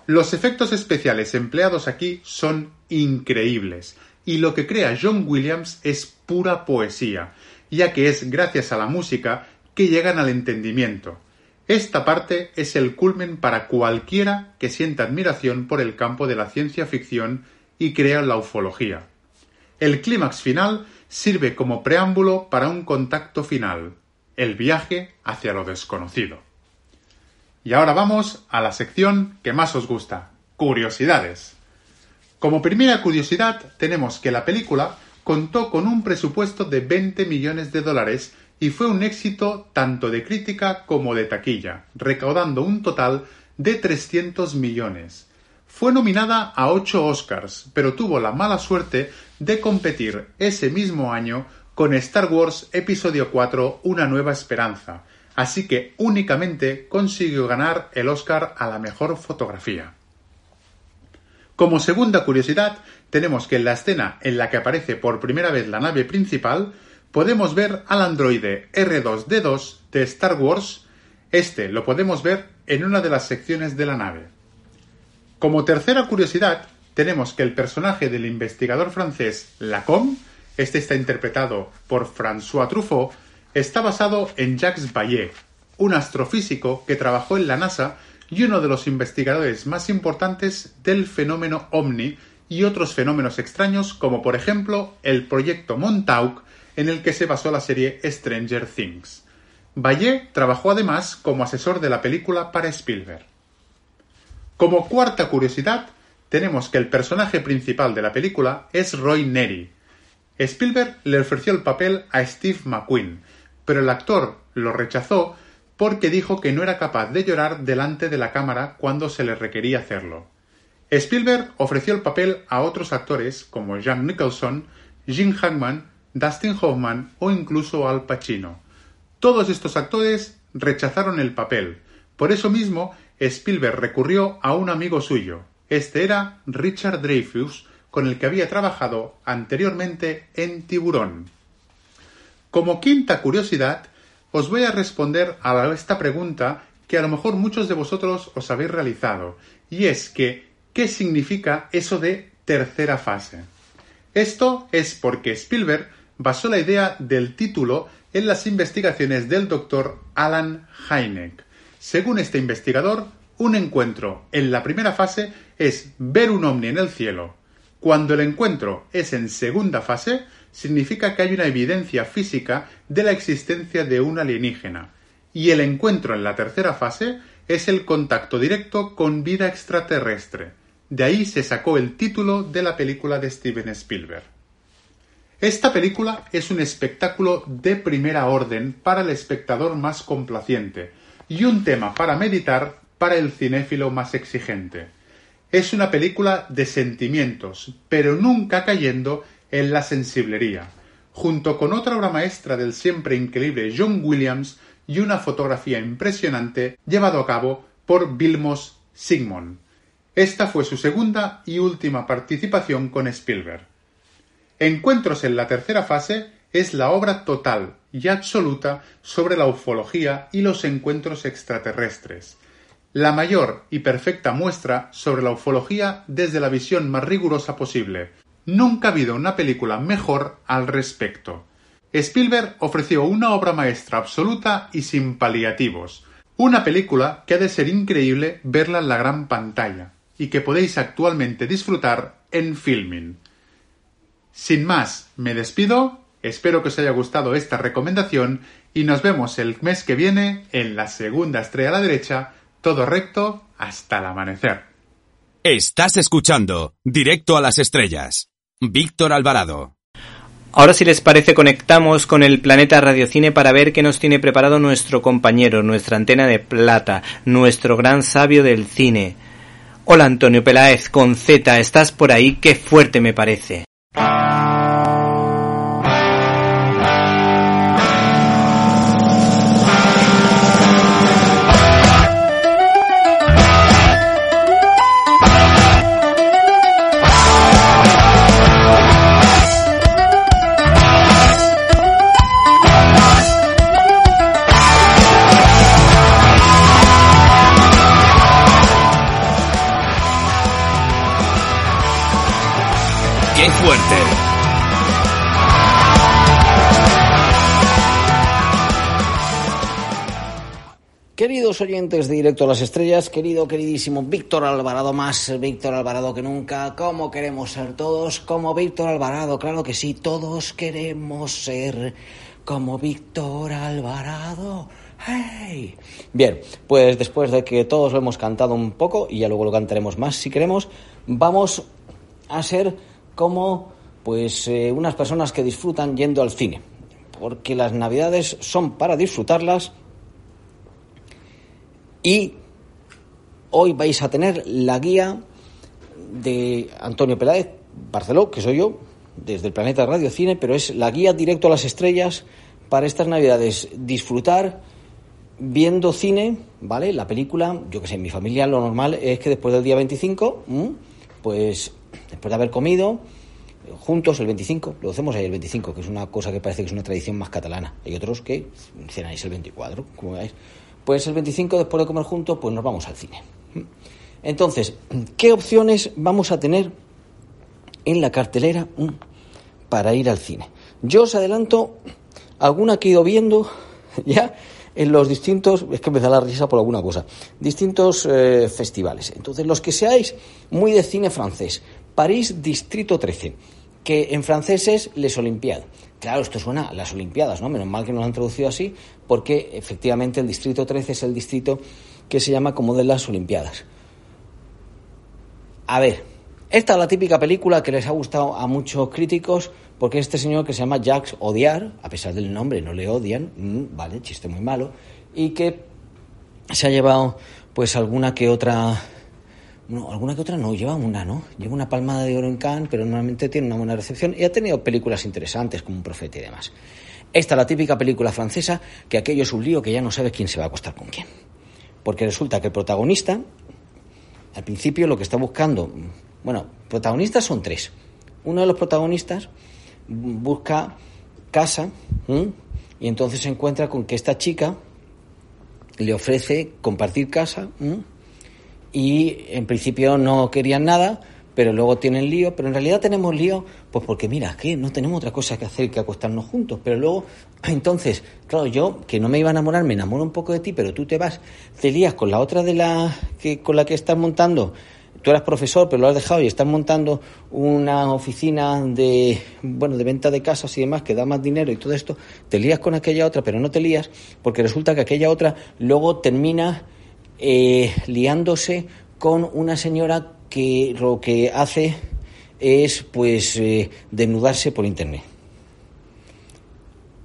O: Los efectos especiales empleados aquí son increíbles, y lo que crea John Williams es pura poesía, ya que es gracias a la música que llegan al entendimiento. Esta parte es el culmen para cualquiera que sienta admiración por el campo de la ciencia ficción y crea la ufología. El clímax final sirve como preámbulo para un contacto final, el viaje hacia lo desconocido. Y ahora vamos a la sección que más os gusta, curiosidades. Como primera curiosidad tenemos que la película contó con un presupuesto de 20 millones de dólares y fue un éxito tanto de crítica como de taquilla, recaudando un total de 300 millones. Fue nominada a ocho Oscars, pero tuvo la mala suerte de competir ese mismo año con Star Wars Episodio 4 Una nueva esperanza, así que únicamente consiguió ganar el Oscar a la mejor fotografía. Como segunda curiosidad, tenemos que en la escena en la que aparece por primera vez la nave principal, podemos ver al androide R2D2 de Star Wars. Este lo podemos ver en una de las secciones de la nave. Como tercera curiosidad, tenemos que el personaje del investigador francés Lacombe, este está interpretado por François Truffaut, está basado en Jacques Vallée, un astrofísico que trabajó en la NASA y uno de los investigadores más importantes del fenómeno OVNI y otros fenómenos extraños como por ejemplo el proyecto Montauk en el que se basó la serie Stranger Things. Vallée trabajó además como asesor de la película para Spielberg. Como cuarta curiosidad, tenemos que el personaje principal de la película es Roy Neri. Spielberg le ofreció el papel a Steve McQueen, pero el actor lo rechazó porque dijo que no era capaz de llorar delante de la cámara cuando se le requería hacerlo. Spielberg ofreció el papel a otros actores como Jack Nicholson, Jim Hackman, Dustin Hoffman o incluso Al Pacino. Todos estos actores rechazaron el papel. Por eso mismo, Spielberg recurrió a un amigo suyo. Este era Richard Dreyfuss, con el que había trabajado anteriormente en Tiburón. Como quinta curiosidad, os voy a responder a esta pregunta que a lo mejor muchos de vosotros os habéis realizado, y es que, ¿qué significa eso de tercera fase? Esto es porque Spielberg basó la idea del título en las investigaciones del doctor Alan Hynek. Según este investigador, un encuentro en la primera fase es ver un ovni en el cielo. Cuando el encuentro es en segunda fase, significa que hay una evidencia física de la existencia de un alienígena. Y el encuentro en la tercera fase es el contacto directo con vida extraterrestre. De ahí se sacó el título de la película de Steven Spielberg. Esta película es un espectáculo de primera orden para el espectador más complaciente y un tema para meditar para el cinéfilo más exigente. Es una película de sentimientos, pero nunca cayendo en la sensiblería, junto con otra obra maestra del siempre increíble John Williams y una fotografía impresionante llevado a cabo por Vilmos Sigmund. Esta fue su segunda y última participación con Spielberg. Encuentros en la tercera fase es la obra total y absoluta sobre la ufología y los encuentros extraterrestres. La mayor y perfecta muestra sobre la ufología desde la visión más rigurosa posible. Nunca ha habido una película mejor al respecto. Spielberg ofreció una obra maestra absoluta y sin paliativos. Una película que ha de ser increíble verla en la gran pantalla y que podéis actualmente disfrutar en Filming. Sin más, me despido, espero que os haya gustado esta recomendación y nos vemos el mes que viene en la segunda estrella a la derecha, todo recto hasta el amanecer.
A: Estás escuchando Directo a las Estrellas. Víctor Alvarado.
N: Ahora si les parece conectamos con el planeta Radiocine para ver qué nos tiene preparado nuestro compañero, nuestra antena de plata, nuestro gran sabio del cine. Hola Antonio Peláez con Z, ¿estás por ahí? Qué fuerte me parece.
P: Queridos oyentes de Directo a las Estrellas, querido, queridísimo Víctor Alvarado, más Víctor Alvarado que nunca, ¿cómo queremos ser todos? Como Víctor Alvarado, claro que sí, todos queremos ser como Víctor Alvarado. ¡Hey! Bien, pues después de que todos lo hemos cantado un poco, y ya luego lo cantaremos más si queremos, vamos a ser como pues eh, unas personas que disfrutan yendo al cine. Porque las navidades son para disfrutarlas y hoy vais a tener la guía de Antonio Peláez Barceló, que soy yo, desde el planeta Radio Cine, pero es la guía directo a las estrellas para estas navidades. Disfrutar viendo cine, ¿vale? La película, yo que sé, en mi familia lo normal es que después del día 25, pues después de haber comido, juntos el 25, lo hacemos ahí el 25, que es una cosa que parece que es una tradición más catalana. Hay otros que cenáis el 24, como veáis. Pues el 25, después de comer juntos, pues nos vamos al cine. Entonces, ¿qué opciones vamos a tener en la cartelera mm, para ir al cine? Yo os adelanto alguna que he ido viendo ya en los distintos, es que me da la risa por alguna cosa, distintos eh, festivales. Entonces, los que seáis muy de cine francés, París Distrito 13, que en francés es Les Olympiades. Claro, esto suena a las Olimpiadas, ¿no? Menos mal que nos lo han traducido así, porque efectivamente el Distrito 13 es el distrito que se llama como de las Olimpiadas. A ver, Esta es la típica película que les ha gustado a muchos críticos porque este señor que se llama Jacques Odiar, a pesar del nombre no le odian, mm, vale, chiste muy malo, y que se ha llevado pues alguna que otra no, alguna que otra no, lleva una, ¿no? Lleva una palmada de oro en Cannes, pero normalmente tiene una buena recepción y ha tenido películas interesantes como Un profeta y demás. Esta es la típica película francesa que aquello es un lío que ya no sabes quién se va a acostar con quién. Porque resulta que el protagonista, al principio lo que está buscando, bueno, protagonistas son tres. Uno de los protagonistas busca casa y entonces se encuentra con que esta chica le ofrece compartir casa y en principio no querían nada, pero luego tienen lío, pero en realidad tenemos lío, pues porque mira, que no tenemos otra cosa que hacer que acostarnos juntos, pero luego, entonces, claro, yo que no me iba a enamorar, me enamoro un poco de ti, pero tú te vas, te lías con la otra de la que con la que estás montando, tú eras profesor, pero lo has dejado y estás montando una oficina de, bueno, de venta de casas y demás que da más dinero y todo esto, te lías con aquella otra, pero no te lías porque resulta que aquella otra luego termina eh, liándose con una señora que lo que hace es pues eh, desnudarse por internet.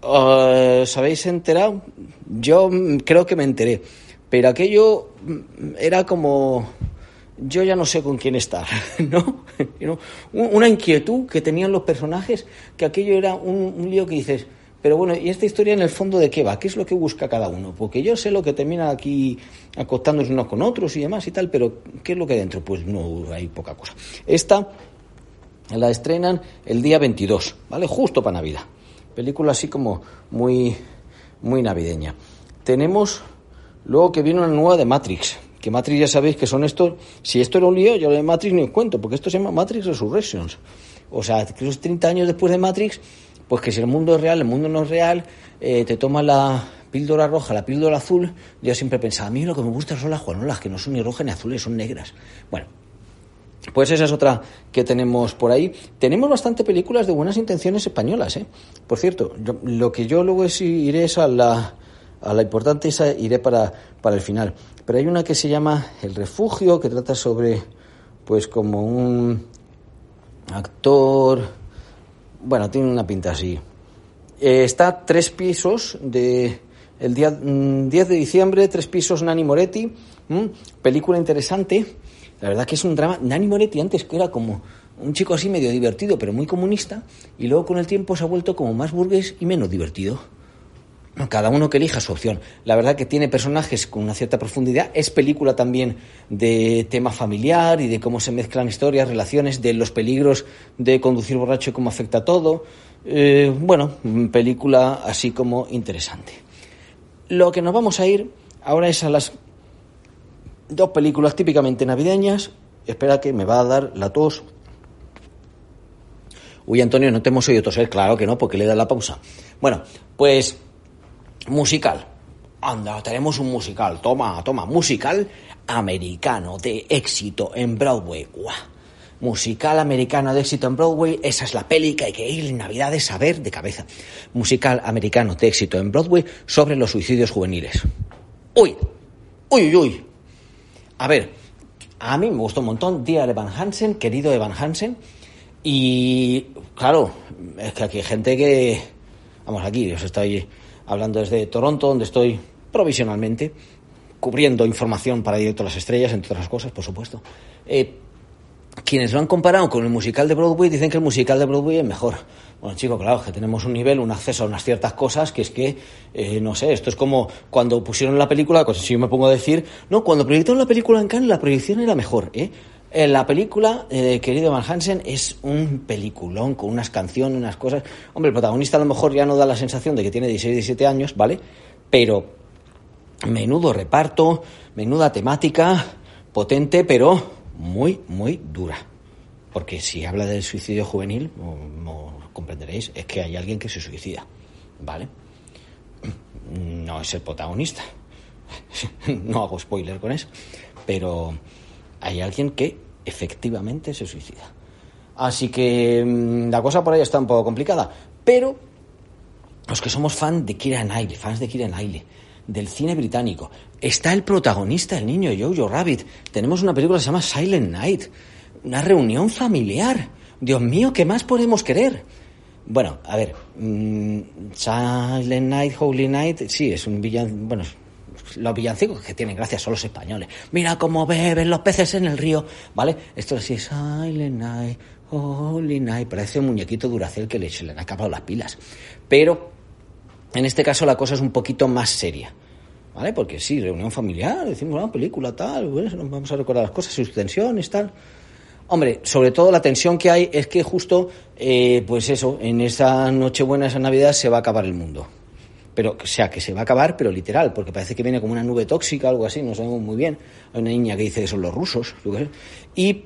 P: ¿Os habéis enterado? Yo creo que me enteré, pero aquello era como yo ya no sé con quién estar, ¿no? Una inquietud que tenían los personajes, que aquello era un lío que dices, pero bueno, ¿y esta historia en el fondo de qué va? ¿Qué es lo que busca cada uno? Porque yo sé lo que termina aquí acostándose unos con otros y demás y tal, pero ¿qué es lo que hay dentro? Pues no, hay poca cosa. Esta la estrenan el día 22, ¿vale? Justo para Navidad. Película así como muy, muy navideña. Tenemos luego que viene una nueva de Matrix, que Matrix ya sabéis que son estos, si esto era un lío, yo de Matrix ni os cuento, porque esto se llama Matrix Resurrections. O sea, que 30 años después de Matrix pues que si el mundo es real, el mundo no es real, eh, te toma la píldora roja, la píldora azul, yo siempre pensaba, a mí lo que me gusta son las juanolas, que no son ni rojas ni azules, son negras. Bueno, pues esa es otra que tenemos por ahí. Tenemos bastante películas de buenas intenciones españolas, ¿eh? Por cierto, lo que yo luego es, iré es a la, a la importante, esa iré para, para el final. Pero hay una que se llama El Refugio, que trata sobre, pues como un actor bueno, tiene una pinta así. Eh, está tres pisos de el día 10 mm, de diciembre, tres pisos Nani Moretti, película interesante. La verdad que es un drama. Nani Moretti antes que era como un chico así medio divertido, pero muy comunista, y luego con el tiempo se ha vuelto como más burgués y menos divertido. Cada uno que elija su opción. La verdad que tiene personajes con una cierta profundidad. Es película también de tema familiar y de cómo se mezclan historias, relaciones, de los peligros de conducir borracho y cómo afecta a todo. Eh, bueno, película así como interesante. Lo que nos vamos a ir ahora es a las dos películas típicamente navideñas. Espera que me va a dar la tos. Uy, Antonio, no te hemos oído toser. Claro que no, porque le da la pausa. Bueno, pues Musical. Anda, tenemos un musical. Toma, toma. Musical americano de éxito en Broadway. Musical americano de éxito en Broadway. Esa es la peli que hay que ir en Navidades a ver de cabeza. Musical americano de éxito en Broadway sobre los suicidios juveniles. Uy, uy, uy. A ver, a mí me gustó un montón. Dear Evan Hansen, querido Evan Hansen. Y claro, es que aquí hay gente que. Vamos, aquí os estoy hablando desde Toronto, donde estoy provisionalmente, cubriendo información para Directo a las Estrellas, entre otras cosas, por supuesto. Eh, quienes lo han comparado con el musical de Broadway dicen que el musical de Broadway es mejor. Bueno, chicos, claro, que tenemos un nivel, un acceso a unas ciertas cosas que es que, eh, no sé, esto es como cuando pusieron la película, pues si yo me pongo a decir, no, cuando proyectaron la película en Cannes, la proyección era mejor, ¿eh? La película, eh, querido Van Hansen, es un peliculón con unas canciones, unas cosas. Hombre, el protagonista a lo mejor ya no da la sensación de que tiene 16, 17 años, ¿vale? Pero menudo reparto, menuda temática, potente, pero muy, muy dura. Porque si habla del suicidio juvenil, comprenderéis, es que hay alguien que se suicida, ¿vale? No es el protagonista. no hago spoiler con eso, pero hay alguien que efectivamente se suicida. Así que mm, la cosa por ahí está un poco complicada. Pero los que somos fans de Kira fans de Kira Knightley, del cine británico, está el protagonista, el niño Jojo Rabbit. Tenemos una película que se llama Silent Night. Una reunión familiar. Dios mío, ¿qué más podemos querer? Bueno, a ver, mm, Silent Night, Holy Night, sí, es un villano, bueno, los villancicos que tienen gracia son los españoles. Mira cómo beben los peces en el río, ¿vale? Esto así es Silent Night, Holy Night, parece un muñequito Duracel que le, han acabado las pilas. Pero en este caso la cosa es un poquito más seria. ¿Vale? Porque sí, reunión familiar, decimos una película, tal, bueno, nos vamos a recordar las cosas, sus tensiones, tal. Hombre, sobre todo la tensión que hay es que justo, eh, pues eso, en esa Nochebuena, esa Navidad, se va a acabar el mundo. Pero, o sea, que se va a acabar, pero literal, porque parece que viene como una nube tóxica, algo así, no sabemos muy bien. Hay una niña que dice que son los rusos, y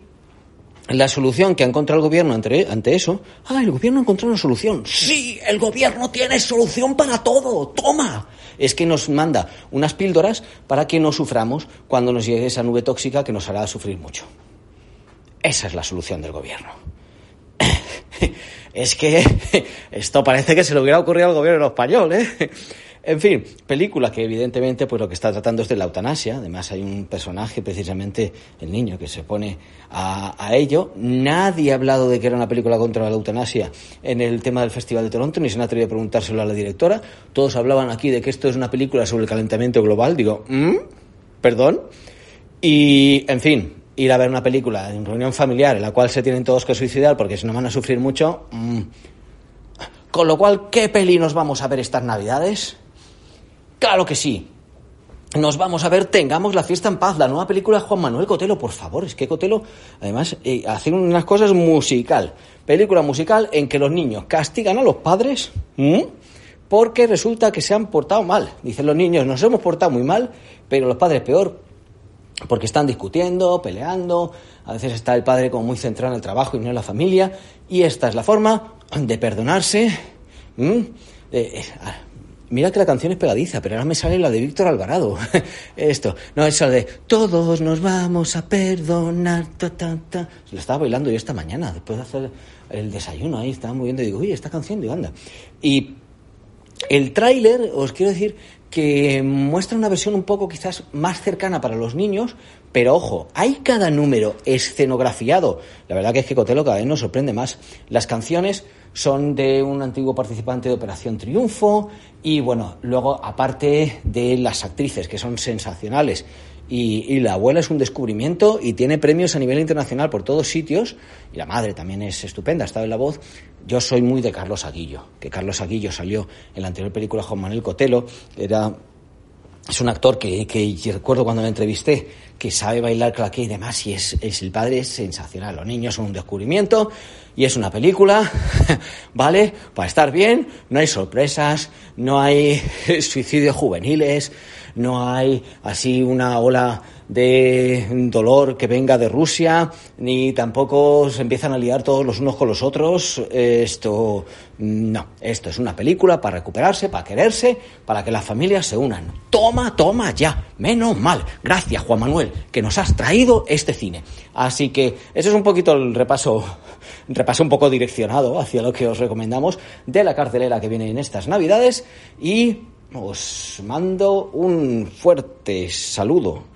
P: la solución que ha encontrado el gobierno ante, ante eso, ah, el gobierno ha encontrado una solución. Sí, el gobierno tiene solución para todo. Toma. Es que nos manda unas píldoras para que no suframos cuando nos llegue esa nube tóxica que nos hará sufrir mucho. Esa es la solución del gobierno. es que esto parece que se le hubiera ocurrido al gobierno español, ¿eh? En fin, película que evidentemente pues lo que está tratando es de la eutanasia. Además hay un personaje, precisamente el niño, que se pone a, ello. Nadie ha hablado de que era una película contra la eutanasia en el tema del Festival de Toronto, ni se han atrevido a preguntárselo a la directora. Todos hablaban aquí de que esto es una película sobre el calentamiento global. Digo, ¿Mm? ¿perdón? Y, en fin, ir a ver una película en reunión familiar en la cual se tienen todos que suicidar porque si no van a sufrir mucho. Mm. Con lo cual, ¿qué peli nos vamos a ver estas navidades? Claro que sí. Nos vamos a ver Tengamos la fiesta en paz, la nueva película de Juan Manuel Cotelo. Por favor, es que Cotelo, además, eh, hace unas cosas musical. Película musical en que los niños castigan a los padres porque resulta que se han portado mal. Dicen los niños, nos hemos portado muy mal, pero los padres peor porque están discutiendo, peleando. A veces está el padre como muy centrado en el trabajo y no en la familia. Y esta es la forma de perdonarse. Eh, Mira que la canción es pegadiza, pero ahora me sale la de Víctor Alvarado. Esto, no, es la de Todos nos vamos a perdonar. Ta, ta, ta. Lo estaba bailando yo esta mañana, después de hacer el desayuno ahí, estaba moviendo y digo, uy, esta canción, digo, anda. Y el tráiler, os quiero decir que muestra una versión un poco quizás más cercana para los niños, pero ojo, hay cada número escenografiado. La verdad que es que Cotelo cada vez nos sorprende más. Las canciones son de un antiguo participante de Operación Triunfo y bueno, luego aparte de las actrices que son sensacionales y, la abuela es un descubrimiento y tiene premios a nivel internacional por todos sitios y la madre también es estupenda, estado en la voz. Yo soy muy de Carlos Aguillo, que Carlos Aguillo salió en la anterior película Juan Manuel Cotelo, era es un actor que, que recuerdo cuando me entrevisté que sabe bailar claqué y demás y es, es, el padre es sensacional. Los niños son un descubrimiento y es una película, ¿vale? Para estar bien, no hay sorpresas, no hay suicidios juveniles, no hay así una ola de dolor que venga de Rusia, ni tampoco se empiezan a liar todos los unos con los otros. Esto, no, esto es una película para recuperarse, para quererse, para que las familias se unan. Toma, toma ya, menos mal. Gracias, Juan Manuel, que nos has traído este cine. Así que eso es un poquito el repaso, repaso un poco direccionado hacia lo que os recomendamos de la cartelera que viene en estas Navidades y os mando un fuerte saludo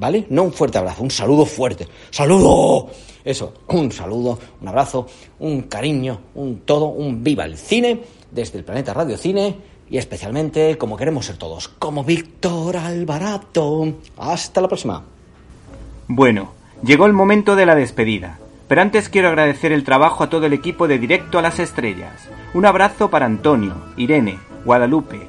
P: ¿vale? No un fuerte abrazo, un saludo fuerte. ¡Saludo! Eso, un saludo, un abrazo, un cariño, un todo, un viva el cine desde el planeta Radio Cine y especialmente como queremos ser todos, como Víctor Alvarado. Hasta la próxima.
N: Bueno, llegó el momento de la despedida. Pero antes quiero agradecer el trabajo a todo el equipo de Directo a las Estrellas. Un abrazo para Antonio, Irene, Guadalupe,